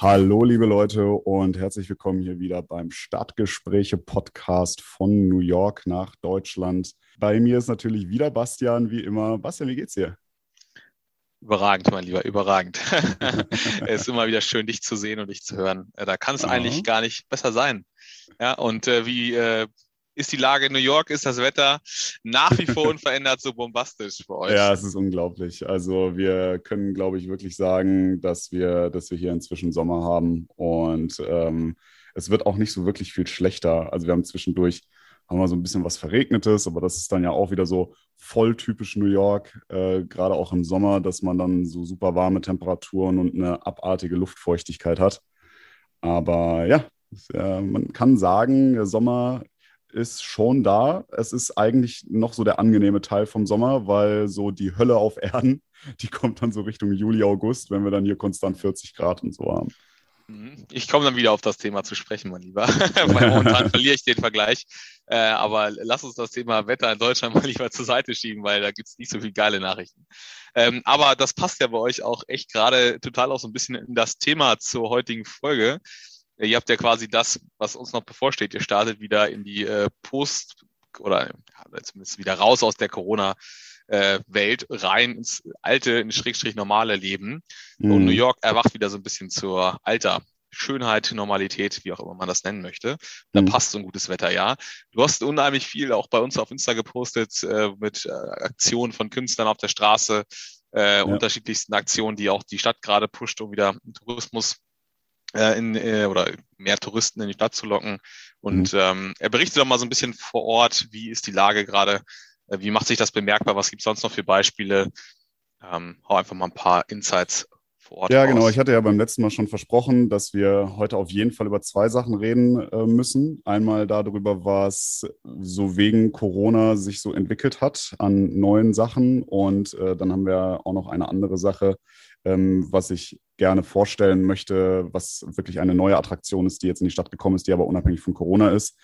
Hallo, liebe Leute, und herzlich willkommen hier wieder beim Stadtgespräche-Podcast von New York nach Deutschland. Bei mir ist natürlich wieder Bastian, wie immer. Bastian, wie geht's dir? Überragend, mein Lieber, überragend. es ist immer wieder schön, dich zu sehen und dich zu hören. Äh, da kann es eigentlich gar nicht besser sein. Ja, und äh, wie äh, ist die Lage in New York? Ist das Wetter nach wie vor unverändert so bombastisch für euch? Ja, es ist unglaublich. Also wir können, glaube ich, wirklich sagen, dass wir, dass wir hier inzwischen Sommer haben und ähm, es wird auch nicht so wirklich viel schlechter. Also wir haben zwischendurch haben wir so ein bisschen was Verregnetes, aber das ist dann ja auch wieder so voll typisch New York, äh, gerade auch im Sommer, dass man dann so super warme Temperaturen und eine abartige Luftfeuchtigkeit hat. Aber ja, ja man kann sagen, der Sommer ist schon da. Es ist eigentlich noch so der angenehme Teil vom Sommer, weil so die Hölle auf Erden, die kommt dann so Richtung Juli, August, wenn wir dann hier konstant 40 Grad und so haben. Mhm. Ich komme dann wieder auf das Thema zu sprechen, mein Lieber. Weil momentan verliere ich den Vergleich. Äh, aber lass uns das Thema Wetter in Deutschland mal lieber zur Seite schieben, weil da gibt es nicht so viele geile Nachrichten. Ähm, aber das passt ja bei euch auch echt gerade total auch so ein bisschen in das Thema zur heutigen Folge. Ihr habt ja quasi das, was uns noch bevorsteht. Ihr startet wieder in die äh, Post- oder ja, zumindest wieder raus aus der Corona- äh, Welt rein ins alte, in Schrägstrich normale Leben. Mhm. Und New York erwacht wieder so ein bisschen zur alter Schönheit, Normalität, wie auch immer man das nennen möchte. Da mhm. passt so ein gutes Wetter, ja. Du hast unheimlich viel auch bei uns auf Insta gepostet äh, mit äh, Aktionen von Künstlern auf der Straße, äh, ja. unterschiedlichsten Aktionen, die auch die Stadt gerade pusht, um wieder Tourismus äh, in, äh, oder mehr Touristen in die Stadt zu locken. Und mhm. ähm, er berichtet doch mal so ein bisschen vor Ort, wie ist die Lage gerade, äh, wie macht sich das bemerkbar, was gibt es sonst noch für Beispiele? Ähm, hau einfach mal ein paar Insights vor Ort. Ja, raus. genau. Ich hatte ja beim letzten Mal schon versprochen, dass wir heute auf jeden Fall über zwei Sachen reden äh, müssen. Einmal darüber, was so wegen Corona sich so entwickelt hat an neuen Sachen. Und äh, dann haben wir auch noch eine andere Sache, ähm, was ich gerne vorstellen möchte, was wirklich eine neue Attraktion ist, die jetzt in die Stadt gekommen ist, die aber unabhängig von Corona ist.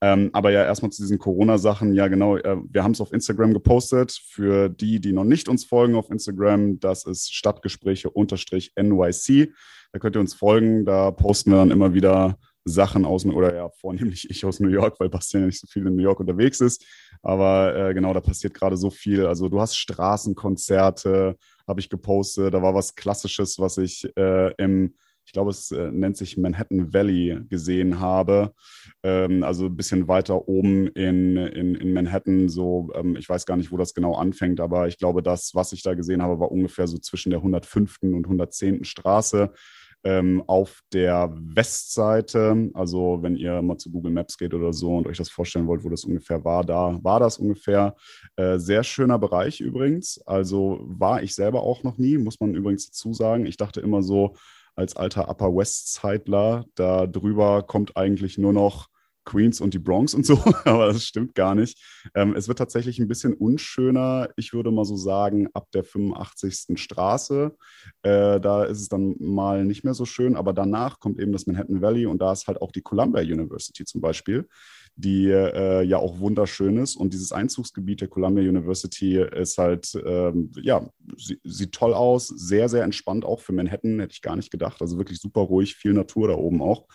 Ähm, aber ja, erstmal zu diesen Corona-Sachen. Ja, genau. Äh, wir haben es auf Instagram gepostet. Für die, die noch nicht uns folgen auf Instagram, das ist Stadtgespräche-NYC. Da könnt ihr uns folgen. Da posten wir dann immer wieder Sachen aus, oder ja, vornehmlich ich aus New York, weil Bastian ja nicht so viel in New York unterwegs ist. Aber äh, genau, da passiert gerade so viel. Also du hast Straßenkonzerte, habe ich gepostet. Da war was Klassisches, was ich äh, im, ich glaube, es äh, nennt sich Manhattan Valley gesehen habe. Ähm, also ein bisschen weiter oben in, in, in Manhattan. So, ähm, ich weiß gar nicht, wo das genau anfängt, aber ich glaube, das, was ich da gesehen habe, war ungefähr so zwischen der 105. und 110. Straße ähm, auf der Westseite, also wenn ihr mal zu Google Maps geht oder so und euch das vorstellen wollt, wo das ungefähr war, da war das ungefähr. Äh, sehr schöner Bereich übrigens. Also war ich selber auch noch nie, muss man übrigens dazu sagen. Ich dachte immer so, als alter Upper West-Zeitler, da drüber kommt eigentlich nur noch Queens und die Bronx und so, aber das stimmt gar nicht. Ähm, es wird tatsächlich ein bisschen unschöner, ich würde mal so sagen, ab der 85. Straße. Äh, da ist es dann mal nicht mehr so schön, aber danach kommt eben das Manhattan Valley und da ist halt auch die Columbia University zum Beispiel, die äh, ja auch wunderschön ist. Und dieses Einzugsgebiet der Columbia University ist halt, ähm, ja, sie, sieht toll aus, sehr, sehr entspannt auch für Manhattan, hätte ich gar nicht gedacht. Also wirklich super ruhig, viel Natur da oben auch.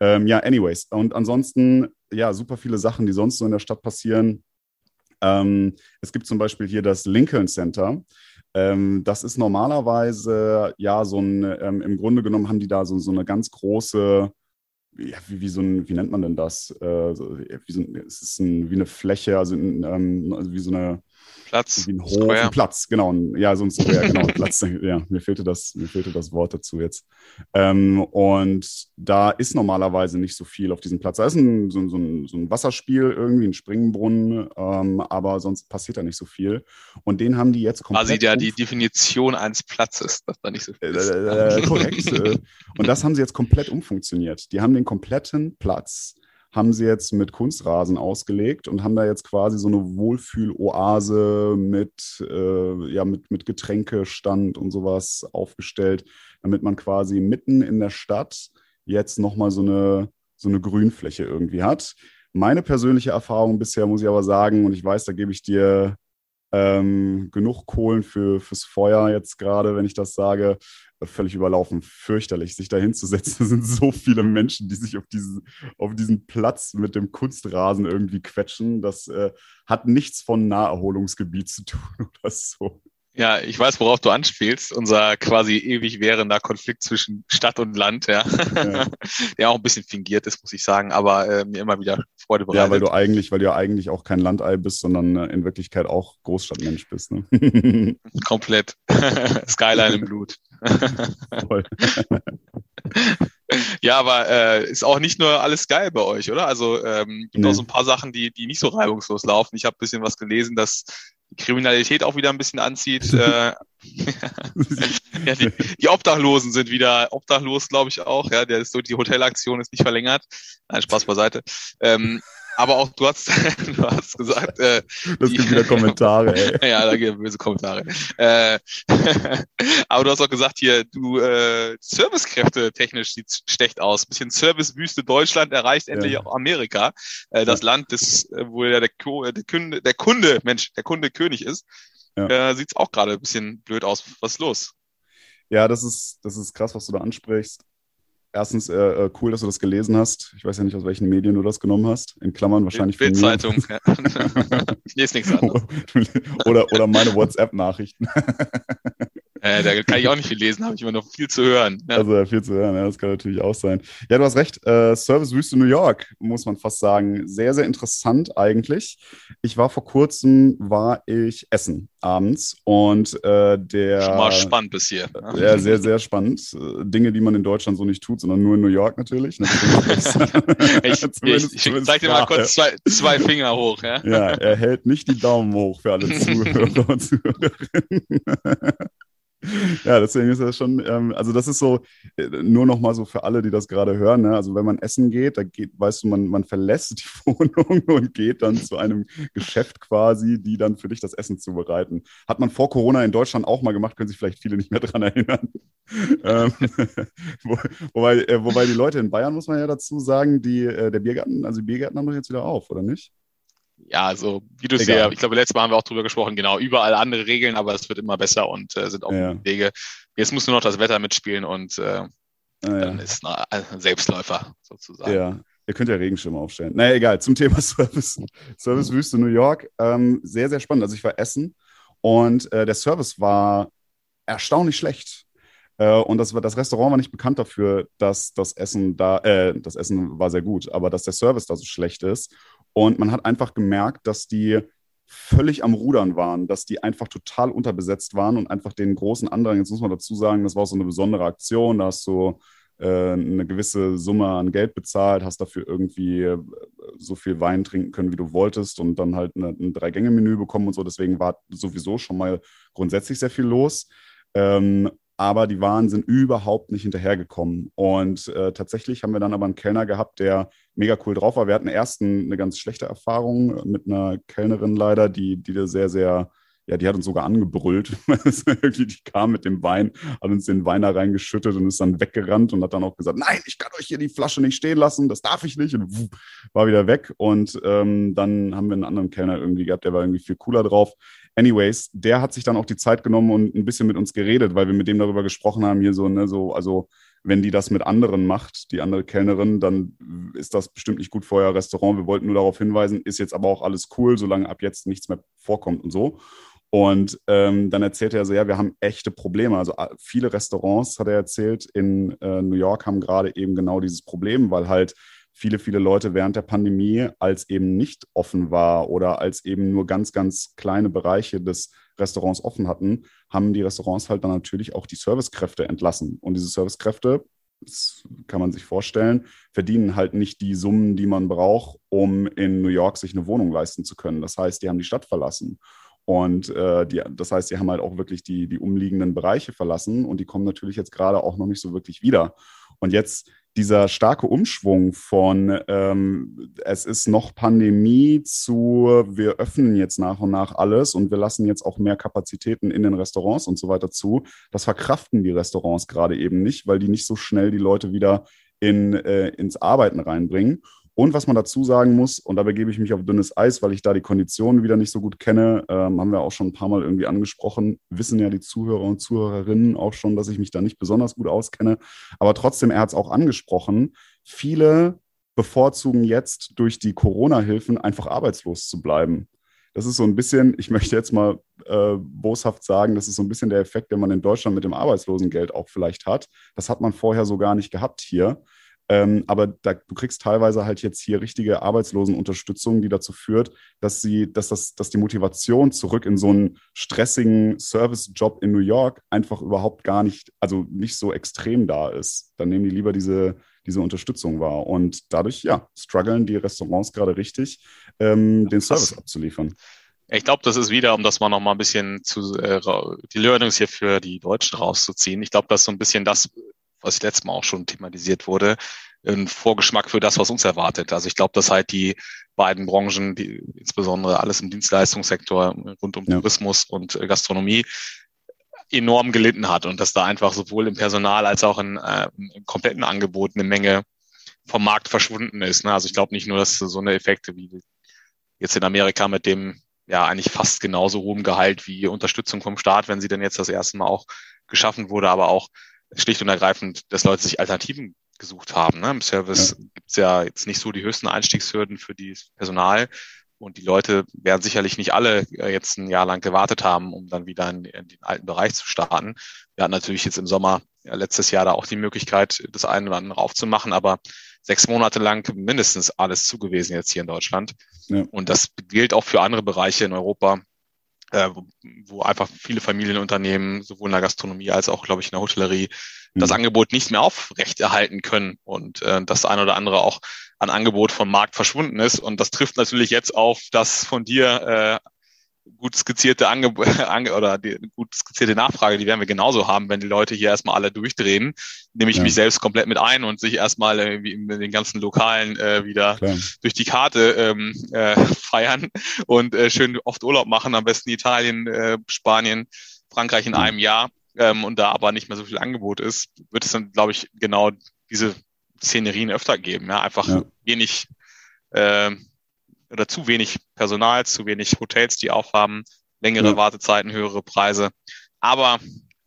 Ähm, ja, anyways. Und ansonsten, ja, super viele Sachen, die sonst so in der Stadt passieren. Ähm, es gibt zum Beispiel hier das Lincoln Center. Ähm, das ist normalerweise, ja, so ein, ähm, im Grunde genommen haben die da so, so eine ganz große, ja, wie, wie, so ein, wie nennt man denn das? Äh, wie so ein, es ist ein, wie eine Fläche, also, ähm, also wie so eine, Platz. Ein Hof, ein Platz, genau. Ja, so ein Square, genau, Platz. Ja, mir fehlte das, mir fehlte das Wort dazu jetzt. Ähm, und da ist normalerweise nicht so viel auf diesem Platz. Da ist ein, so, so, ein, so ein Wasserspiel, irgendwie ein Springbrunnen, ähm, aber sonst passiert da nicht so viel. Und den haben die jetzt komplett. Quasi ja die Definition eines Platzes, dass da nicht so viel ist. Äh, äh, korrekt. Äh. und das haben sie jetzt komplett umfunktioniert. Die haben den kompletten Platz haben sie jetzt mit Kunstrasen ausgelegt und haben da jetzt quasi so eine Wohlfühloase mit, äh, ja, mit, mit Getränkestand und sowas aufgestellt, damit man quasi mitten in der Stadt jetzt nochmal so eine, so eine Grünfläche irgendwie hat. Meine persönliche Erfahrung bisher muss ich aber sagen, und ich weiß, da gebe ich dir ähm, genug Kohlen für, fürs Feuer jetzt gerade, wenn ich das sage. völlig überlaufen, fürchterlich, sich da hinzusetzen. Es sind so viele Menschen, die sich auf diesen, auf diesen Platz mit dem Kunstrasen irgendwie quetschen. Das äh, hat nichts von Naherholungsgebiet zu tun oder so. Ja, ich weiß, worauf du anspielst. Unser quasi ewig währender Konflikt zwischen Stadt und Land, ja. ja. Der auch ein bisschen fingiert ist, muss ich sagen, aber äh, mir immer wieder Freude bereitet. Ja, weil du eigentlich, weil du ja eigentlich auch kein Landei bist, sondern äh, in Wirklichkeit auch Großstadtmensch bist. Ne? Komplett. Skyline im Blut. Voll. ja, aber äh, ist auch nicht nur alles geil bei euch, oder? Also ähm, gibt nee. auch so ein paar Sachen, die, die nicht so reibungslos laufen. Ich habe ein bisschen was gelesen, dass Kriminalität auch wieder ein bisschen anzieht. äh, ja, die, die, Obdachlosen sind wieder obdachlos, glaube ich auch. Ja, der ist so, die Hotelaktion ist nicht verlängert. Nein, Spaß beiseite. Ähm, aber auch du hast, du hast gesagt. Äh, das gibt wieder Kommentare, ey. ja, da gibt böse Kommentare. Äh, aber du hast auch gesagt, hier, du äh, Servicekräfte technisch sieht schlecht aus. bisschen Servicewüste Deutschland erreicht endlich ja. auch Amerika. Äh, das. Land, das, äh, wo ja der, der, Kunde, der Kunde, Mensch, der Kunde König ist. Ja. Äh, sieht auch gerade ein bisschen blöd aus. Was ist los? Ja, das ist, das ist krass, was du da ansprichst erstens äh, äh, cool, dass du das gelesen hast. Ich weiß ja nicht, aus welchen Medien du das genommen hast. In Klammern wahrscheinlich. Bildzeitung. Ja. ich lese nichts anderes. Oder, oder meine WhatsApp-Nachrichten. Äh, da kann ich auch nicht viel lesen, habe ich immer noch viel zu hören. Ja. Also viel zu hören, ja, das kann natürlich auch sein. Ja, du hast recht. Äh, Servicewüste New York, muss man fast sagen. Sehr, sehr interessant eigentlich. Ich war vor kurzem, war ich essen abends und äh, der. Schon mal spannend bis hier. Ne? Ja, sehr, sehr spannend. Dinge, die man in Deutschland so nicht tut, sondern nur in New York natürlich. ich ich, ich zeig dir mal kurz zwei, zwei Finger hoch. Ja? ja, er hält nicht die Daumen hoch für alle Zuhörer und Zuhörerinnen ja, deswegen ist das schon, ähm, also das ist so, äh, nur noch mal so für alle, die das gerade hören, ne? also wenn man essen geht, da geht, weißt du, man, man verlässt die Wohnung und geht dann zu einem Geschäft quasi, die dann für dich das Essen zubereiten. Hat man vor Corona in Deutschland auch mal gemacht, können sich vielleicht viele nicht mehr dran erinnern. ähm, wo, wobei, äh, wobei die Leute in Bayern, muss man ja dazu sagen, die, äh, der Biergarten, also die Biergärten haben doch jetzt wieder auf, oder nicht? Ja, also wie du sehr, ich glaube, letztes Mal haben wir auch drüber gesprochen, genau, überall andere Regeln, aber es wird immer besser und äh, sind auch ja. Wege. Jetzt muss nur noch das Wetter mitspielen und äh, ah, ja. dann ist ein Selbstläufer sozusagen. Ja. Ihr könnt ja Regenschirme aufstellen. Naja, egal. Zum Thema Service. Servicewüste New York. Ähm, sehr, sehr spannend. Also ich war essen und äh, der Service war erstaunlich schlecht. Äh, und das, das Restaurant war nicht bekannt dafür, dass das Essen da, äh, das Essen war sehr gut, aber dass der Service da so schlecht ist. Und man hat einfach gemerkt, dass die völlig am Rudern waren, dass die einfach total unterbesetzt waren und einfach den großen Andrang, jetzt muss man dazu sagen, das war auch so eine besondere Aktion, da hast du äh, eine gewisse Summe an Geld bezahlt, hast dafür irgendwie äh, so viel Wein trinken können, wie du wolltest und dann halt eine, ein Drei-Gänge-Menü bekommen und so. Deswegen war sowieso schon mal grundsätzlich sehr viel los. Ähm, aber die Waren sind überhaupt nicht hinterhergekommen. Und äh, tatsächlich haben wir dann aber einen Kellner gehabt, der mega cool drauf war. Wir hatten erst eine ganz schlechte Erfahrung mit einer Kellnerin leider, die, die da sehr, sehr ja, die hat uns sogar angebrüllt. die kam mit dem Wein, hat uns den Wein da reingeschüttet und ist dann weggerannt und hat dann auch gesagt, nein, ich kann euch hier die Flasche nicht stehen lassen, das darf ich nicht. Und war wieder weg. Und ähm, dann haben wir einen anderen Kellner irgendwie gehabt, der war irgendwie viel cooler drauf. Anyways, der hat sich dann auch die Zeit genommen und ein bisschen mit uns geredet, weil wir mit dem darüber gesprochen haben, hier so, ne, so, also wenn die das mit anderen macht, die andere Kellnerin, dann ist das bestimmt nicht gut für euer Restaurant. Wir wollten nur darauf hinweisen, ist jetzt aber auch alles cool, solange ab jetzt nichts mehr vorkommt und so. Und ähm, dann erzählte er so, ja, wir haben echte Probleme. Also viele Restaurants, hat er erzählt, in äh, New York haben gerade eben genau dieses Problem, weil halt viele, viele Leute während der Pandemie, als eben nicht offen war oder als eben nur ganz, ganz kleine Bereiche des Restaurants offen hatten, haben die Restaurants halt dann natürlich auch die Servicekräfte entlassen. Und diese Servicekräfte, das kann man sich vorstellen, verdienen halt nicht die Summen, die man braucht, um in New York sich eine Wohnung leisten zu können. Das heißt, die haben die Stadt verlassen. Und äh, die, das heißt, sie haben halt auch wirklich die, die umliegenden Bereiche verlassen und die kommen natürlich jetzt gerade auch noch nicht so wirklich wieder. Und jetzt dieser starke Umschwung von ähm, es ist noch Pandemie zu wir öffnen jetzt nach und nach alles und wir lassen jetzt auch mehr Kapazitäten in den Restaurants und so weiter zu, das verkraften die Restaurants gerade eben nicht, weil die nicht so schnell die Leute wieder in, äh, ins Arbeiten reinbringen. Und was man dazu sagen muss, und da begebe ich mich auf dünnes Eis, weil ich da die Konditionen wieder nicht so gut kenne, ähm, haben wir auch schon ein paar Mal irgendwie angesprochen, wissen ja die Zuhörer und Zuhörerinnen auch schon, dass ich mich da nicht besonders gut auskenne. Aber trotzdem, er hat es auch angesprochen, viele bevorzugen jetzt durch die Corona-Hilfen einfach arbeitslos zu bleiben. Das ist so ein bisschen, ich möchte jetzt mal äh, boshaft sagen, das ist so ein bisschen der Effekt, den man in Deutschland mit dem Arbeitslosengeld auch vielleicht hat. Das hat man vorher so gar nicht gehabt hier. Ähm, aber da, du kriegst teilweise halt jetzt hier richtige Arbeitslosenunterstützung, die dazu führt, dass sie, dass das, dass die Motivation zurück in so einen stressigen Service-Job in New York einfach überhaupt gar nicht, also nicht so extrem da ist. Dann nehmen die lieber diese, diese Unterstützung wahr. Und dadurch, ja, strugglen die Restaurants gerade richtig, ähm, den Service das, abzuliefern. Ich glaube, das ist wieder, um das mal noch mal ein bisschen zu äh, die Learnings hier für die Deutschen rauszuziehen. Ich glaube, das ist so ein bisschen das, was letztes Mal auch schon thematisiert wurde, ein Vorgeschmack für das, was uns erwartet. Also ich glaube, dass halt die beiden Branchen, die insbesondere alles im Dienstleistungssektor rund um ja. Tourismus und Gastronomie, enorm gelitten hat und dass da einfach sowohl im Personal als auch in, äh, im kompletten Angebot eine Menge vom Markt verschwunden ist. Ne? Also ich glaube nicht nur, dass so eine Effekte wie jetzt in Amerika mit dem ja eigentlich fast genauso hohem Gehalt wie Unterstützung vom Staat, wenn sie denn jetzt das erste Mal auch geschaffen wurde, aber auch schlicht und ergreifend, dass Leute sich Alternativen gesucht haben. Ne? Im Service ja. gibt es ja jetzt nicht so die höchsten Einstiegshürden für das Personal. Und die Leute werden sicherlich nicht alle äh, jetzt ein Jahr lang gewartet haben, um dann wieder in, in den alten Bereich zu starten. Wir hatten natürlich jetzt im Sommer ja, letztes Jahr da auch die Möglichkeit, das eine oder andere aufzumachen, aber sechs Monate lang mindestens alles zugewiesen jetzt hier in Deutschland. Ja. Und das gilt auch für andere Bereiche in Europa, äh, wo, wo einfach viele Familienunternehmen, sowohl in der Gastronomie als auch, glaube ich, in der Hotellerie, mhm. das Angebot nicht mehr aufrechterhalten können und äh, das eine oder andere auch an Angebot vom Markt verschwunden ist. Und das trifft natürlich jetzt auf das von dir äh, gut skizzierte Angebot oder die gut skizzierte Nachfrage, die werden wir genauso haben, wenn die Leute hier erstmal alle durchdrehen, nehme ich ja. mich selbst komplett mit ein und sich erstmal irgendwie in den ganzen Lokalen äh, wieder Klar. durch die Karte ähm, äh, feiern und äh, schön oft Urlaub machen, am besten Italien, äh, Spanien, Frankreich in ja. einem Jahr ähm, und da aber nicht mehr so viel Angebot ist, wird es dann, glaube ich, genau diese Szenerien öfter geben. Ja, einfach ja. wenig äh, oder zu wenig Personal, zu wenig Hotels, die aufhaben, längere ja. Wartezeiten, höhere Preise. Aber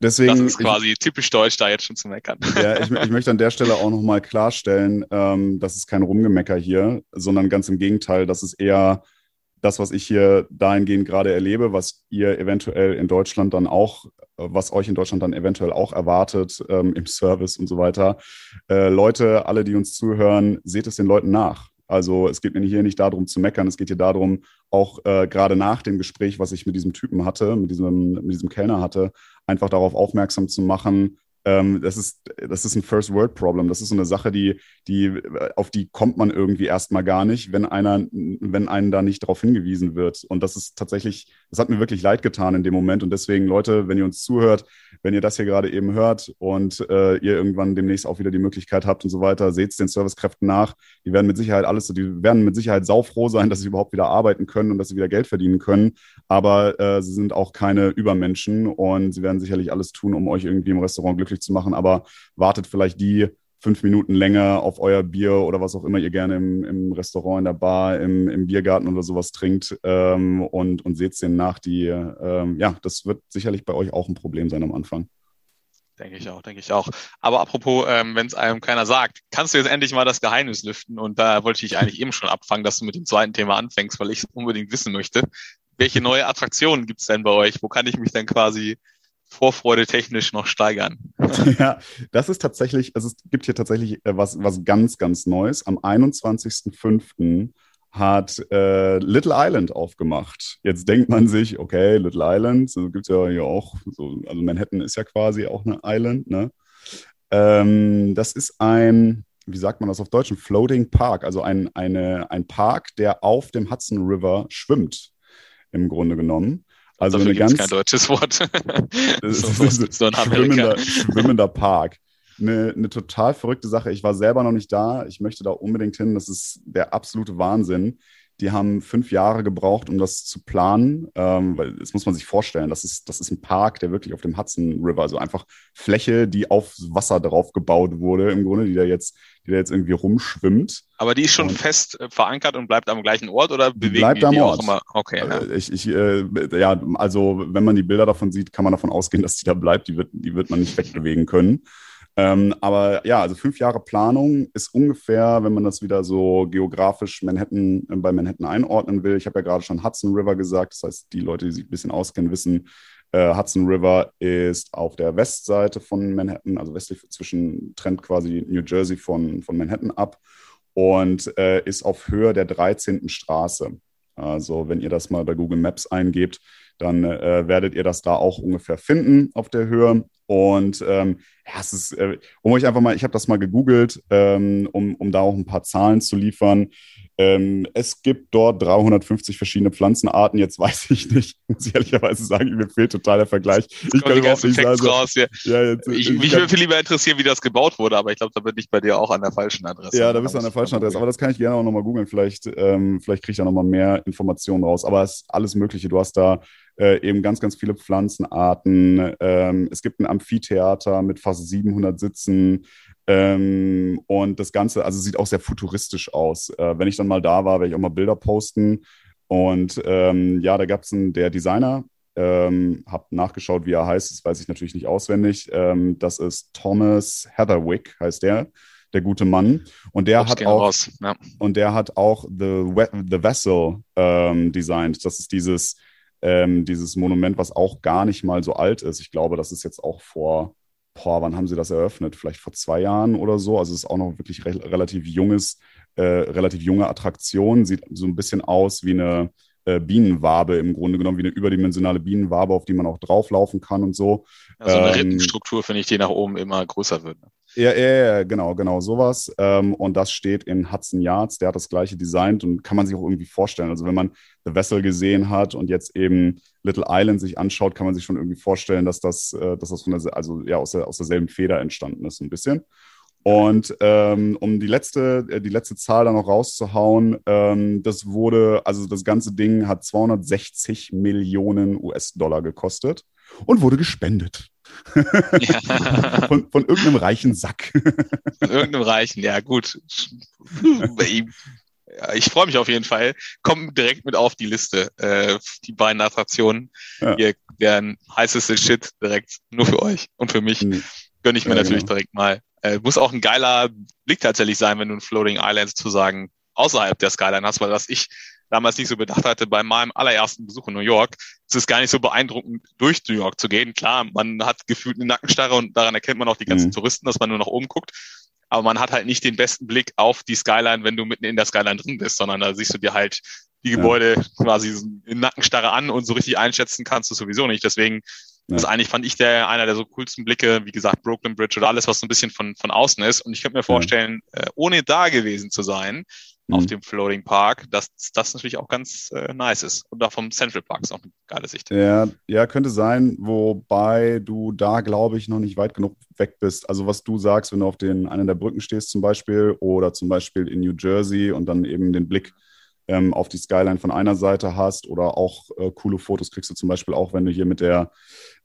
Deswegen, das ist quasi ich, typisch deutsch, da jetzt schon zu meckern. Ja, ich, ich möchte an der Stelle auch nochmal klarstellen, ähm, das ist kein Rumgemecker hier, sondern ganz im Gegenteil, das ist eher das, was ich hier dahingehend gerade erlebe, was ihr eventuell in Deutschland dann auch, was euch in Deutschland dann eventuell auch erwartet ähm, im Service und so weiter. Äh, Leute, alle, die uns zuhören, seht es den Leuten nach. Also es geht mir hier nicht darum zu meckern, es geht hier darum, auch äh, gerade nach dem Gespräch, was ich mit diesem Typen hatte, mit diesem, mit diesem Kellner hatte, einfach darauf aufmerksam zu machen, ähm, das, ist, das ist ein First-World-Problem. Das ist so eine Sache, die, die, auf die kommt man irgendwie erstmal gar nicht, wenn einer, wenn einen da nicht darauf hingewiesen wird. Und das ist tatsächlich, das hat mir wirklich leid getan in dem Moment. Und deswegen, Leute, wenn ihr uns zuhört, wenn ihr das hier gerade eben hört und äh, ihr irgendwann demnächst auch wieder die Möglichkeit habt und so weiter, seht es den Servicekräften nach. Die werden mit Sicherheit alles, die werden mit Sicherheit saufroh sein, dass sie überhaupt wieder arbeiten können und dass sie wieder Geld verdienen können. Aber äh, sie sind auch keine Übermenschen und sie werden sicherlich alles tun, um euch irgendwie im Restaurant glücklich glücklich zu machen, aber wartet vielleicht die fünf Minuten länger auf euer Bier oder was auch immer ihr gerne im, im Restaurant, in der Bar, im, im Biergarten oder sowas trinkt ähm, und, und seht es denen nach, die, ähm, ja, das wird sicherlich bei euch auch ein Problem sein am Anfang. Denke ich auch, denke ich auch. Aber apropos, ähm, wenn es einem keiner sagt, kannst du jetzt endlich mal das Geheimnis lüften? Und da wollte ich eigentlich eben schon abfangen, dass du mit dem zweiten Thema anfängst, weil ich unbedingt wissen möchte. Welche neue Attraktionen gibt es denn bei euch? Wo kann ich mich denn quasi Vorfreude technisch noch steigern. Ja, das ist tatsächlich, also es gibt hier tatsächlich äh, was, was ganz, ganz Neues. Am 21.05. hat äh, Little Island aufgemacht. Jetzt denkt man sich, okay, Little Island, so gibt es ja hier auch, so, also Manhattan ist ja quasi auch eine Island, ne? Ähm, das ist ein, wie sagt man das auf Deutsch, ein Floating Park, also ein, eine, ein Park, der auf dem Hudson River schwimmt, im Grunde genommen. Also Dafür eine ganz, kein deutsches Wort. so, so ein schwimmender, schwimmender Park. Eine, eine total verrückte Sache. Ich war selber noch nicht da. Ich möchte da unbedingt hin. Das ist der absolute Wahnsinn. Die haben fünf Jahre gebraucht, um das zu planen, ähm, weil das muss man sich vorstellen, das ist, das ist ein Park, der wirklich auf dem Hudson River, also einfach Fläche, die auf Wasser drauf gebaut wurde, im Grunde, die da jetzt, die da jetzt irgendwie rumschwimmt. Aber die ist schon und fest äh, verankert und bleibt am gleichen Ort oder bewegt bleibt die, am Ort. auch immer? Okay. Ja. Äh, ich, ich, äh, ja, also wenn man die Bilder davon sieht, kann man davon ausgehen, dass die da bleibt. Die wird, die wird man nicht wegbewegen können. Ähm, aber ja, also fünf Jahre Planung ist ungefähr, wenn man das wieder so geografisch Manhattan, äh, bei Manhattan einordnen will. Ich habe ja gerade schon Hudson River gesagt. Das heißt, die Leute, die sich ein bisschen auskennen, wissen, äh, Hudson River ist auf der Westseite von Manhattan, also westlich zwischen, trennt quasi New Jersey von, von Manhattan ab und äh, ist auf Höhe der 13. Straße. Also wenn ihr das mal bei Google Maps eingebt, dann äh, werdet ihr das da auch ungefähr finden auf der Höhe. Und ähm, ja, es ist, äh, um euch einfach mal, ich habe das mal gegoogelt, ähm, um, um da auch ein paar Zahlen zu liefern. Ähm, es gibt dort 350 verschiedene Pflanzenarten. Jetzt weiß ich nicht, muss ich ehrlicherweise sagen, mir fehlt total der Vergleich. Ich kann überhaupt nicht sagen. Raus, ja. Ja, jetzt, ich, mich würde viel lieber interessieren, wie das gebaut wurde, aber ich glaube, da bin ich bei dir auch an der falschen Adresse. Ja, da bist du an der falschen Adresse. Aber das kann ich gerne auch nochmal googeln. Vielleicht, ähm, vielleicht kriege ich da nochmal mehr Informationen raus. Aber es ist alles Mögliche. Du hast da äh, eben ganz, ganz viele Pflanzenarten. Ähm, es gibt ein Amphitheater mit fast 700 Sitzen. Ähm, und das Ganze, also sieht auch sehr futuristisch aus. Äh, wenn ich dann mal da war, werde ich auch mal Bilder posten. Und ähm, ja, da gab es einen, der Designer, ähm, habe nachgeschaut, wie er heißt, das weiß ich natürlich nicht auswendig. Ähm, das ist Thomas Heatherwick, heißt der, der gute Mann. Und der hat auch ja. und der hat auch The, The Vessel ähm, designt. Das ist dieses, ähm, dieses Monument, was auch gar nicht mal so alt ist. Ich glaube, das ist jetzt auch vor boah, wann haben sie das eröffnet? Vielleicht vor zwei Jahren oder so. Also es ist auch noch wirklich re relativ junges, äh, relativ junge Attraktion. Sieht so ein bisschen aus wie eine äh, Bienenwabe im Grunde genommen, wie eine überdimensionale Bienenwabe, auf die man auch drauflaufen kann und so. Also eine ähm, Rippenstruktur, finde ich, die nach oben immer größer wird. Ne? Ja, ja, ja, genau, genau, sowas. Ähm, und das steht in Hudson Yards, der hat das gleiche designt und kann man sich auch irgendwie vorstellen. Also wenn man The Vessel gesehen hat und jetzt eben Little Island sich anschaut, kann man sich schon irgendwie vorstellen, dass das, äh, dass das von der, also ja, aus, der, aus derselben Feder entstanden ist, ein bisschen. Und ähm, um die letzte, äh, die letzte Zahl da noch rauszuhauen, ähm, das wurde, also das ganze Ding hat 260 Millionen US-Dollar gekostet und wurde gespendet. Ja. von, von irgendeinem reichen Sack. Von irgendeinem reichen, ja gut. Ich freue mich auf jeden Fall. Kommt direkt mit auf die Liste. Äh, die beiden Attraktionen. Ja. Hier, deren heißeste Shit direkt nur für euch und für mich. Mhm. Gönne ich mir ja, natürlich genau. direkt mal. Äh, muss auch ein geiler Blick tatsächlich sein, wenn du ein Floating Islands zu sagen außerhalb der Skyline hast, weil was ich damals nicht so bedacht hatte, bei meinem allerersten Besuch in New York, ist es gar nicht so beeindruckend, durch New York zu gehen. Klar, man hat gefühlt eine Nackenstarre und daran erkennt man auch die ganzen mhm. Touristen, dass man nur nach oben guckt. Aber man hat halt nicht den besten Blick auf die Skyline, wenn du mitten in der Skyline drin bist, sondern da siehst du dir halt die Gebäude ja. quasi in Nackenstarre an und so richtig einschätzen kannst du sowieso nicht. Deswegen ja. ist eigentlich, fand ich, der einer der so coolsten Blicke, wie gesagt, Brooklyn Bridge oder alles, was so ein bisschen von, von außen ist. Und ich könnte mir vorstellen, ja. äh, ohne da gewesen zu sein, mhm. auf dem Floating Park, dass das natürlich auch ganz äh, nice ist. Und auch vom Central Park ist auch eine geile Sicht. Ja, ja, könnte sein, wobei du da, glaube ich, noch nicht weit genug weg bist. Also was du sagst, wenn du auf den einer der Brücken stehst zum Beispiel oder zum Beispiel in New Jersey und dann eben den Blick ähm, auf die Skyline von einer Seite hast oder auch äh, coole Fotos kriegst du zum Beispiel auch, wenn du hier mit der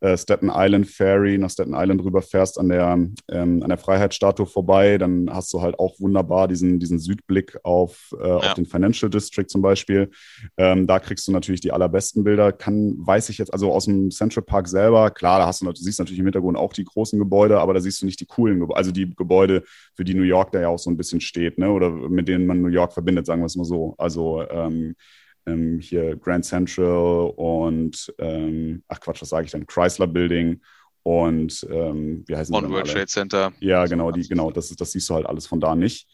äh, Staten Island Ferry nach Staten Island rüberfährst an der, ähm, an der Freiheitsstatue vorbei, dann hast du halt auch wunderbar diesen, diesen Südblick auf, äh, ja. auf den Financial District zum Beispiel. Ähm, da kriegst du natürlich die allerbesten Bilder. Kann, weiß ich jetzt, also aus dem Central Park selber, klar, da hast du, du siehst natürlich im Hintergrund auch die großen Gebäude, aber da siehst du nicht die coolen Gebäude, also die Gebäude, für die New York da ja auch so ein bisschen steht, ne? oder mit denen man New York verbindet, sagen wir es mal so. Also ähm, ähm, hier Grand Central und ähm, ach Quatsch, was sage ich denn? Chrysler Building und ähm, wie heißen One World Trade Center. Ja, genau, die, genau, das, das siehst du halt alles von da nicht.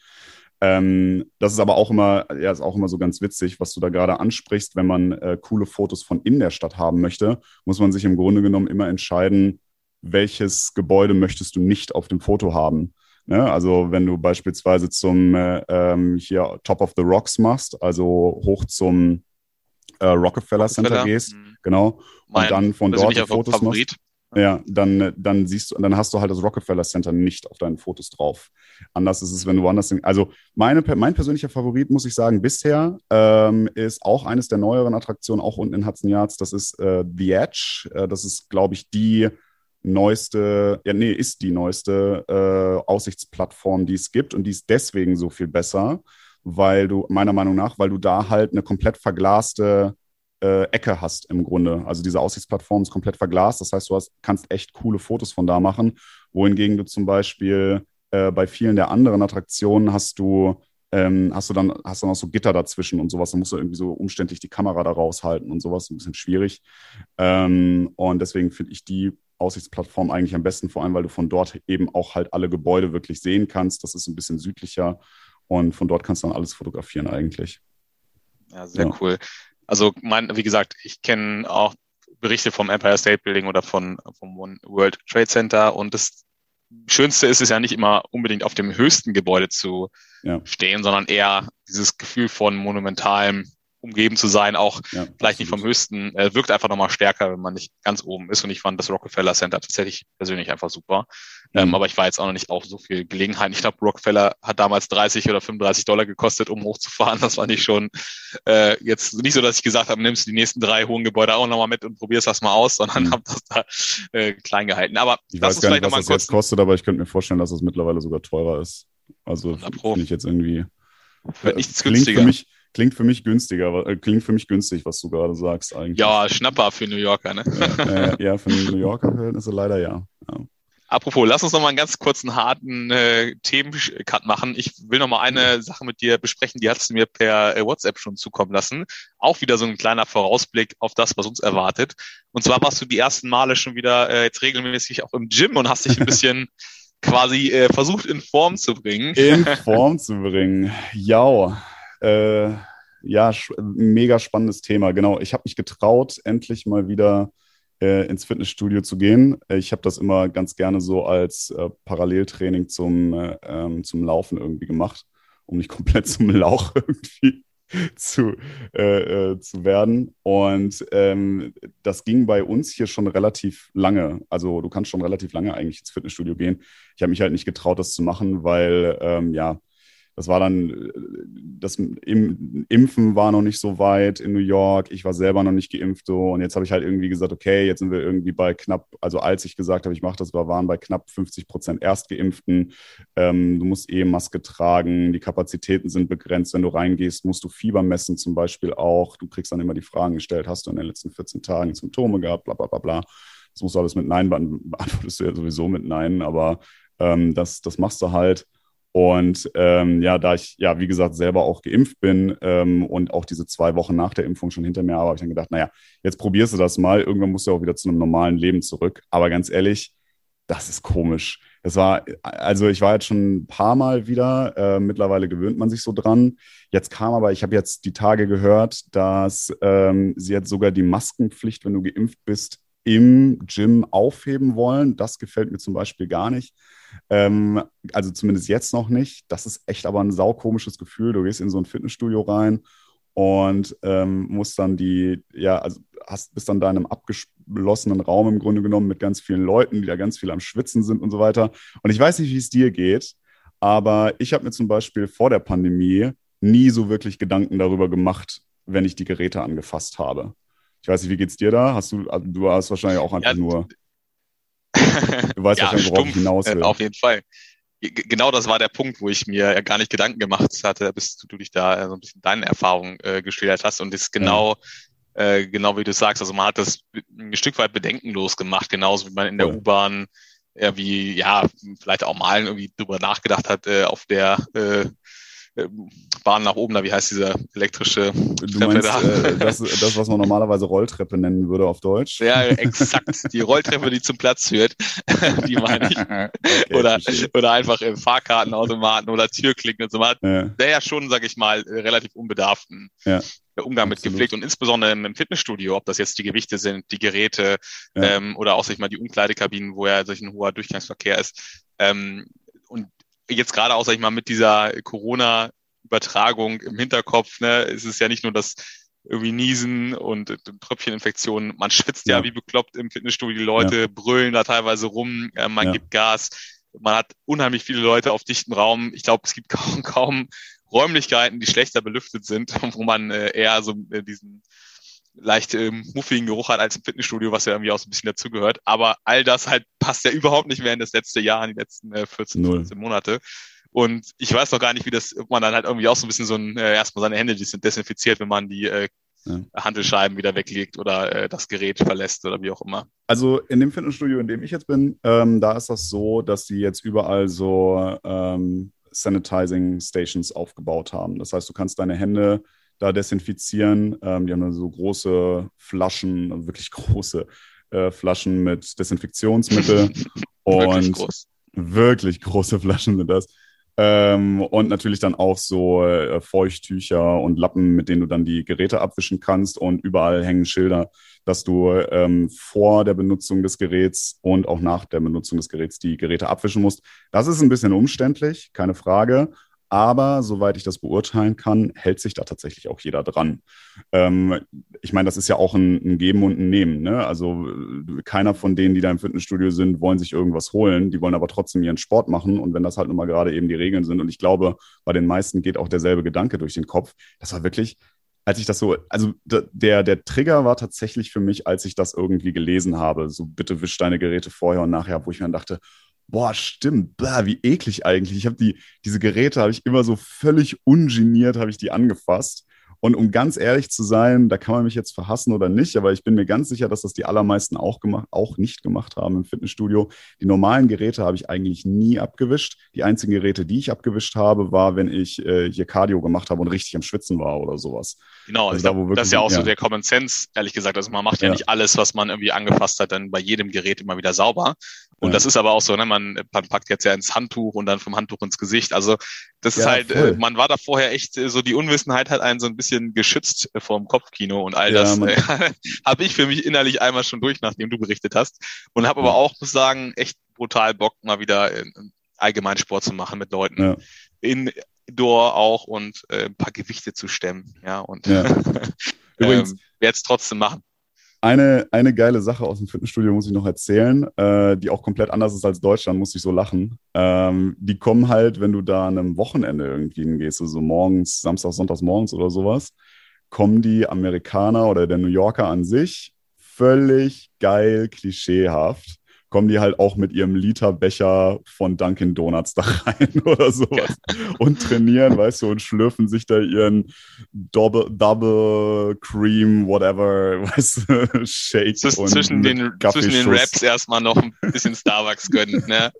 Ähm, das ist aber auch immer, ja, ist auch immer so ganz witzig, was du da gerade ansprichst. Wenn man äh, coole Fotos von in der Stadt haben möchte, muss man sich im Grunde genommen immer entscheiden, welches Gebäude möchtest du nicht auf dem Foto haben. Ne? Also wenn du beispielsweise zum äh, ähm, hier Top of the Rocks machst, also hoch zum äh, Rockefeller, Rockefeller Center gehst, mhm. genau, mein, und dann von dort Fotos Favorit. machst. Ja, dann, dann siehst du, dann hast du halt das Rockefeller Center nicht auf deinen Fotos drauf. Anders ist es, wenn du woanders. Also meine, mein persönlicher Favorit, muss ich sagen, bisher ähm, ist auch eines der neueren Attraktionen, auch unten in Hudson Yards. Das ist äh, The Edge. Äh, das ist, glaube ich, die neueste, ja, nee, ist die neueste äh, Aussichtsplattform, die es gibt. Und die ist deswegen so viel besser, weil du, meiner Meinung nach, weil du da halt eine komplett verglaste äh, Ecke hast im Grunde. Also diese Aussichtsplattform ist komplett verglast. Das heißt, du hast, kannst echt coole Fotos von da machen. Wohingegen du zum Beispiel äh, bei vielen der anderen Attraktionen hast du ähm, hast du dann hast du noch so Gitter dazwischen und sowas. Dann musst du irgendwie so umständlich die Kamera da raushalten und sowas. Ein bisschen schwierig. Ähm, und deswegen finde ich die Aussichtsplattform eigentlich am besten, vor allem weil du von dort eben auch halt alle Gebäude wirklich sehen kannst. Das ist ein bisschen südlicher und von dort kannst du dann alles fotografieren eigentlich. Ja, sehr ja. cool. Also mein, wie gesagt, ich kenne auch Berichte vom Empire State Building oder von, vom World Trade Center und das Schönste ist es ja nicht immer unbedingt auf dem höchsten Gebäude zu ja. stehen, sondern eher dieses Gefühl von monumentalem umgeben zu sein, auch ja, vielleicht nicht vom höchsten, äh, wirkt einfach nochmal stärker, wenn man nicht ganz oben ist. Und ich fand das Rockefeller Center tatsächlich persönlich einfach super. Ähm, mhm. Ähm, aber ich war jetzt auch noch nicht auf so viel Gelegenheit. Ich glaube, Rockefeller hat damals 30 oder 35 Dollar gekostet, um hochzufahren. Das war nicht schon äh, jetzt nicht so, dass ich gesagt habe, nimmst du die nächsten drei hohen Gebäude auch nochmal mit und probierst das mal aus, sondern mhm. habe das da äh, klein gehalten. Aber ich das weiß gar nicht, was das jetzt kostet, aber ich könnte mir vorstellen, dass es mittlerweile sogar teurer ist. Also finde ich jetzt irgendwie. Wird nichts günstiger. Für mich, Klingt für mich günstiger, äh, klingt für mich günstig, was du gerade sagst eigentlich. Ja, Schnapper für New Yorker, ne? Ja, äh, ja für New Yorker Verhältnisse leider ja. ja. Apropos, lass uns noch mal einen ganz kurzen harten äh, Themencut machen. Ich will noch mal eine Sache mit dir besprechen, die hast du mir per äh, WhatsApp schon zukommen lassen. Auch wieder so ein kleiner Vorausblick auf das, was uns erwartet. Und zwar warst du die ersten Male schon wieder äh, jetzt regelmäßig auch im Gym und hast dich ein bisschen quasi äh, versucht in Form zu bringen. In Form zu bringen. Ja, äh, ja, mega spannendes Thema. Genau, ich habe mich getraut, endlich mal wieder äh, ins Fitnessstudio zu gehen. Ich habe das immer ganz gerne so als äh, Paralleltraining zum, äh, ähm, zum Laufen irgendwie gemacht, um nicht komplett zum Lauch irgendwie zu, äh, äh, zu werden. Und ähm, das ging bei uns hier schon relativ lange. Also du kannst schon relativ lange eigentlich ins Fitnessstudio gehen. Ich habe mich halt nicht getraut, das zu machen, weil ähm, ja, das war dann, das Impfen war noch nicht so weit in New York. Ich war selber noch nicht geimpft so. Und jetzt habe ich halt irgendwie gesagt, okay, jetzt sind wir irgendwie bei knapp, also als ich gesagt habe, ich mache das, wir waren bei knapp 50 Prozent Erstgeimpften. Ähm, du musst eh Maske tragen, die Kapazitäten sind begrenzt. Wenn du reingehst, musst du Fieber messen zum Beispiel auch. Du kriegst dann immer die Fragen gestellt, hast du in den letzten 14 Tagen Symptome gehabt, bla bla bla bla. Das musst du alles mit Nein beantwortest du ja sowieso mit Nein, aber ähm, das, das machst du halt. Und ähm, ja, da ich ja, wie gesagt, selber auch geimpft bin ähm, und auch diese zwei Wochen nach der Impfung schon hinter mir habe, habe ich dann gedacht, naja, jetzt probierst du das mal. Irgendwann musst du auch wieder zu einem normalen Leben zurück. Aber ganz ehrlich, das ist komisch. Das war, also ich war jetzt schon ein paar Mal wieder, äh, mittlerweile gewöhnt man sich so dran. Jetzt kam aber, ich habe jetzt die Tage gehört, dass ähm, sie jetzt sogar die Maskenpflicht, wenn du geimpft bist, im Gym aufheben wollen. Das gefällt mir zum Beispiel gar nicht. Ähm, also zumindest jetzt noch nicht. Das ist echt aber ein saukomisches Gefühl. Du gehst in so ein Fitnessstudio rein und ähm, musst dann die, ja, also hast, bist dann da in einem abgeschlossenen Raum im Grunde genommen mit ganz vielen Leuten, die da ganz viel am Schwitzen sind und so weiter. Und ich weiß nicht, wie es dir geht, aber ich habe mir zum Beispiel vor der Pandemie nie so wirklich Gedanken darüber gemacht, wenn ich die Geräte angefasst habe. Ich weiß nicht, wie geht's dir da? Hast du, also du hast wahrscheinlich auch einfach ja, nur Du weißt ja, wahrscheinlich, worauf ich hinaus will. Auf jeden Fall. Genau das war der Punkt, wo ich mir gar nicht Gedanken gemacht hatte, bis du dich da so ein bisschen deine Erfahrung äh, geschildert hast. Und das ist genau, ja. äh, genau wie du sagst. Also man hat das ein Stück weit bedenkenlos gemacht, genauso wie man in der ja. U-Bahn irgendwie, ja, vielleicht auch mal irgendwie drüber nachgedacht hat, äh, auf der äh, Bahn nach oben da, wie heißt diese elektrische du meinst, da? Äh, das, das, was man normalerweise Rolltreppe nennen würde auf Deutsch? Ja, exakt. Die Rolltreppe, die zum Platz führt, die meine ich. Okay, oder, oder einfach im Fahrkartenautomaten oder Türklinken und so. Man ja. der ja schon, sage ich mal, relativ unbedarften ja. Umgang mit gepflegt und insbesondere im Fitnessstudio, ob das jetzt die Gewichte sind, die Geräte ja. ähm, oder auch, sag ich mal, die Umkleidekabinen, wo ja solch ein hoher Durchgangsverkehr ist. Ähm, jetzt gerade auch, sag ich mal, mit dieser Corona-Übertragung im Hinterkopf, ne, ist es ja nicht nur das irgendwie Niesen und Tröpfcheninfektionen. Man schwitzt ja. ja. wie bekloppt im Fitnessstudio. Die Leute ja. brüllen da teilweise rum, äh, man ja. gibt Gas. Man hat unheimlich viele Leute auf dichtem Raum. Ich glaube, es gibt kaum, kaum Räumlichkeiten, die schlechter belüftet sind, wo man äh, eher so äh, diesen leicht äh, muffigen Geruch hat als im Fitnessstudio, was ja irgendwie auch so ein bisschen dazugehört. Aber all das halt passt ja überhaupt nicht mehr in das letzte Jahr, in die letzten äh, 14, Null. 15 Monate. Und ich weiß noch gar nicht, wie das, ob man dann halt irgendwie auch so ein bisschen so ein, äh, erstmal seine Hände desinfiziert, wenn man die äh, ja. Handelscheiben wieder weglegt oder äh, das Gerät verlässt oder wie auch immer. Also in dem Fitnessstudio, in dem ich jetzt bin, ähm, da ist das so, dass sie jetzt überall so ähm, Sanitizing Stations aufgebaut haben. Das heißt, du kannst deine Hände da desinfizieren. Ähm, die haben so große Flaschen, wirklich große äh, Flaschen mit Desinfektionsmittel. und wirklich, groß. wirklich große Flaschen sind das. Ähm, und natürlich dann auch so äh, Feuchttücher und Lappen, mit denen du dann die Geräte abwischen kannst. Und überall hängen Schilder, dass du ähm, vor der Benutzung des Geräts und auch nach der Benutzung des Geräts die Geräte abwischen musst. Das ist ein bisschen umständlich, keine Frage. Aber soweit ich das beurteilen kann, hält sich da tatsächlich auch jeder dran. Ähm, ich meine, das ist ja auch ein, ein, Geben und ein Nehmen. Ne? Also keiner von denen, die da im Fitnessstudio sind, wollen sich irgendwas holen. Die wollen aber trotzdem ihren Sport machen. Und wenn das halt nun mal gerade eben die Regeln sind, und ich glaube, bei den meisten geht auch derselbe Gedanke durch den Kopf, das war wirklich, als ich das so, also der, der Trigger war tatsächlich für mich, als ich das irgendwie gelesen habe, so bitte wisch deine Geräte vorher und nachher, wo ich mir dann dachte, boah, stimmt, blah, wie eklig eigentlich. Ich habe die, diese Geräte habe ich immer so völlig ungeniert, habe ich die angefasst. Und um ganz ehrlich zu sein, da kann man mich jetzt verhassen oder nicht, aber ich bin mir ganz sicher, dass das die allermeisten auch gemacht, auch nicht gemacht haben im Fitnessstudio. Die normalen Geräte habe ich eigentlich nie abgewischt. Die einzigen Geräte, die ich abgewischt habe, war, wenn ich äh, hier Cardio gemacht habe und richtig am Schwitzen war oder sowas. Genau, also da, wirklich, das ist ja auch ja. so der Common Sense, ehrlich gesagt. Also man macht ja, ja, nicht alles, was man irgendwie angefasst hat, dann bei jedem Gerät immer wieder sauber. Und ja. das ist aber auch so, ne, man, man packt jetzt ja ins Handtuch und dann vom Handtuch ins Gesicht. Also das ist halt, äh, man war da vorher echt, äh, so die Unwissenheit hat einen so ein bisschen geschützt äh, vor dem Kopfkino und all das äh, habe ich für mich innerlich einmal schon durch, nachdem du berichtet hast. Und habe aber auch, muss sagen, echt brutal Bock, mal wieder allgemein Sport zu machen mit Leuten. Ja. In Indoor auch und äh, ein paar Gewichte zu stemmen. Ja, und ja. Übrigens, ähm, werde es trotzdem machen. Eine, eine geile Sache aus dem Fitnessstudio muss ich noch erzählen, äh, die auch komplett anders ist als Deutschland, muss ich so lachen. Ähm, die kommen halt, wenn du da an einem Wochenende irgendwie hingehst, also morgens, Samstag, Sonntags morgens oder sowas, kommen die Amerikaner oder der New Yorker an sich völlig geil, klischeehaft kommen die halt auch mit ihrem Literbecher von Dunkin' Donuts da rein oder sowas und trainieren, weißt du, und schlürfen sich da ihren Double, Double Cream, whatever, weißt du, Shake. Zwisch, und zwischen, den, zwischen den Raps erstmal noch ein bisschen Starbucks gönnen, ne?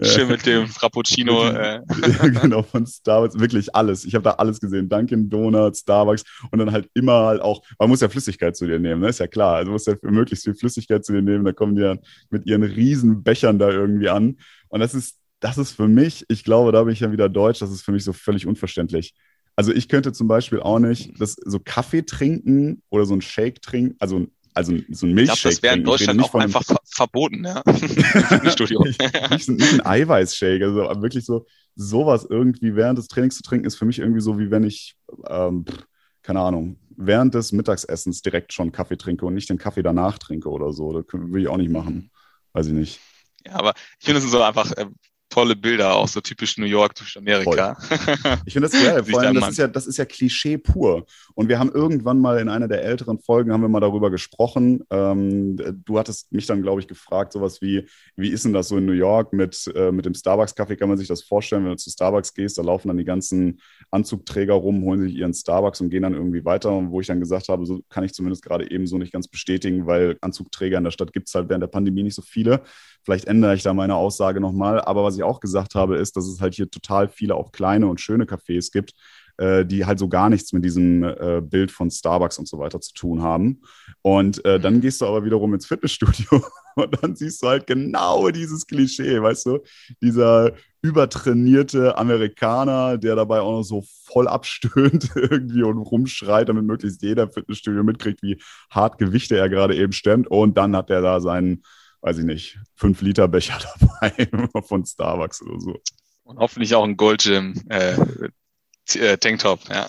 Schön mit dem Frappuccino. Äh. genau, von Starbucks, wirklich alles. Ich habe da alles gesehen. Dunkin' Donuts, Starbucks und dann halt immer halt auch, man muss ja Flüssigkeit zu dir nehmen, ne? Ist ja klar. Also muss ja möglichst viel Flüssigkeit zu dir nehmen, da kommen die ja mit ihren riesen Bechern da irgendwie an. Und das ist, das ist für mich, ich glaube, da bin ich ja wieder deutsch, das ist für mich so völlig unverständlich. Also ich könnte zum Beispiel auch nicht das, so Kaffee trinken oder so ein Shake trinken, also also so ein Milchshake. Ich glaube, das wäre in Deutschland auch einfach ver verboten, ja. Studio. nicht, nicht, ein Eiweißshake, also wirklich so sowas irgendwie während des Trainings zu trinken, ist für mich irgendwie so, wie wenn ich, ähm, keine Ahnung, während des Mittagsessens direkt schon Kaffee trinke und nicht den Kaffee danach trinke oder so. Das will ich auch nicht machen weiß ich nicht. Ja, aber ich finde, es so einfach äh, tolle Bilder, auch so typisch New York, typisch Amerika. ich finde das geil, vor allem, das ist, ja, das ist ja Klischee pur. Und wir haben irgendwann mal in einer der älteren Folgen, haben wir mal darüber gesprochen. Ähm, du hattest mich dann, glaube ich, gefragt, sowas wie, wie ist denn das so in New York mit, äh, mit dem Starbucks-Kaffee? Kann man sich das vorstellen, wenn du zu Starbucks gehst, da laufen dann die ganzen Anzugträger rum, holen sich ihren Starbucks und gehen dann irgendwie weiter. Und wo ich dann gesagt habe, so kann ich zumindest gerade eben so nicht ganz bestätigen, weil Anzugträger in der Stadt gibt es halt während der Pandemie nicht so viele. Vielleicht ändere ich da meine Aussage nochmal. Aber was ich auch gesagt habe, ist, dass es halt hier total viele auch kleine und schöne Cafés gibt, äh, die halt so gar nichts mit diesem äh, Bild von Starbucks und so weiter zu tun haben. Und äh, dann mhm. gehst du aber wiederum ins Fitnessstudio und dann siehst du halt genau dieses Klischee, weißt du? Dieser übertrainierte Amerikaner, der dabei auch noch so voll abstöhnt irgendwie und rumschreit, damit möglichst jeder Fitnessstudio mitkriegt, wie hart Gewichte er gerade eben stemmt. Und dann hat er da seinen weiß ich nicht, 5 Liter Becher dabei von Starbucks oder so. Und hoffentlich auch ein Goldgym äh, äh, Tanktop, ja.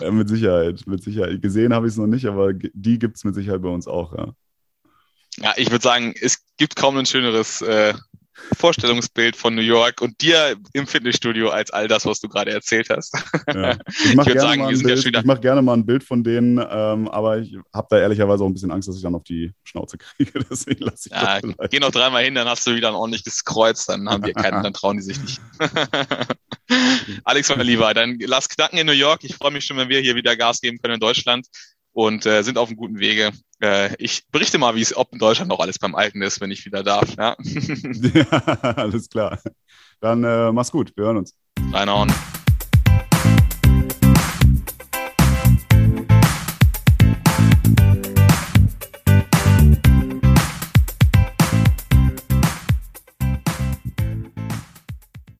ja. Mit Sicherheit, mit Sicherheit. Gesehen habe ich es noch nicht, aber die gibt es mit Sicherheit bei uns auch, ja. Ja, ich würde sagen, es gibt kaum ein schöneres äh, Vorstellungsbild von New York und dir im Fitnessstudio als all das, was du gerade erzählt hast. Ja. Ich mache gerne, ja mach gerne, mal ein Bild von denen, ähm, aber ich habe da ehrlicherweise auch ein bisschen Angst, dass ich dann auf die Schnauze kriege. Deswegen lasse ich ja, Geh noch dreimal hin, dann hast du wieder ein ordentliches Kreuz, dann haben wir keinen, dann trauen die sich nicht. Alex, mein Lieber, dann lass knacken in New York. Ich freue mich schon, wenn wir hier wieder Gas geben können in Deutschland und äh, sind auf einem guten Wege. Äh, ich berichte mal, wie es ob in Deutschland noch alles beim Alten ist, wenn ich wieder darf. Ja, ja alles klar. Dann äh, mach's gut. Wir hören uns. Reinhauen.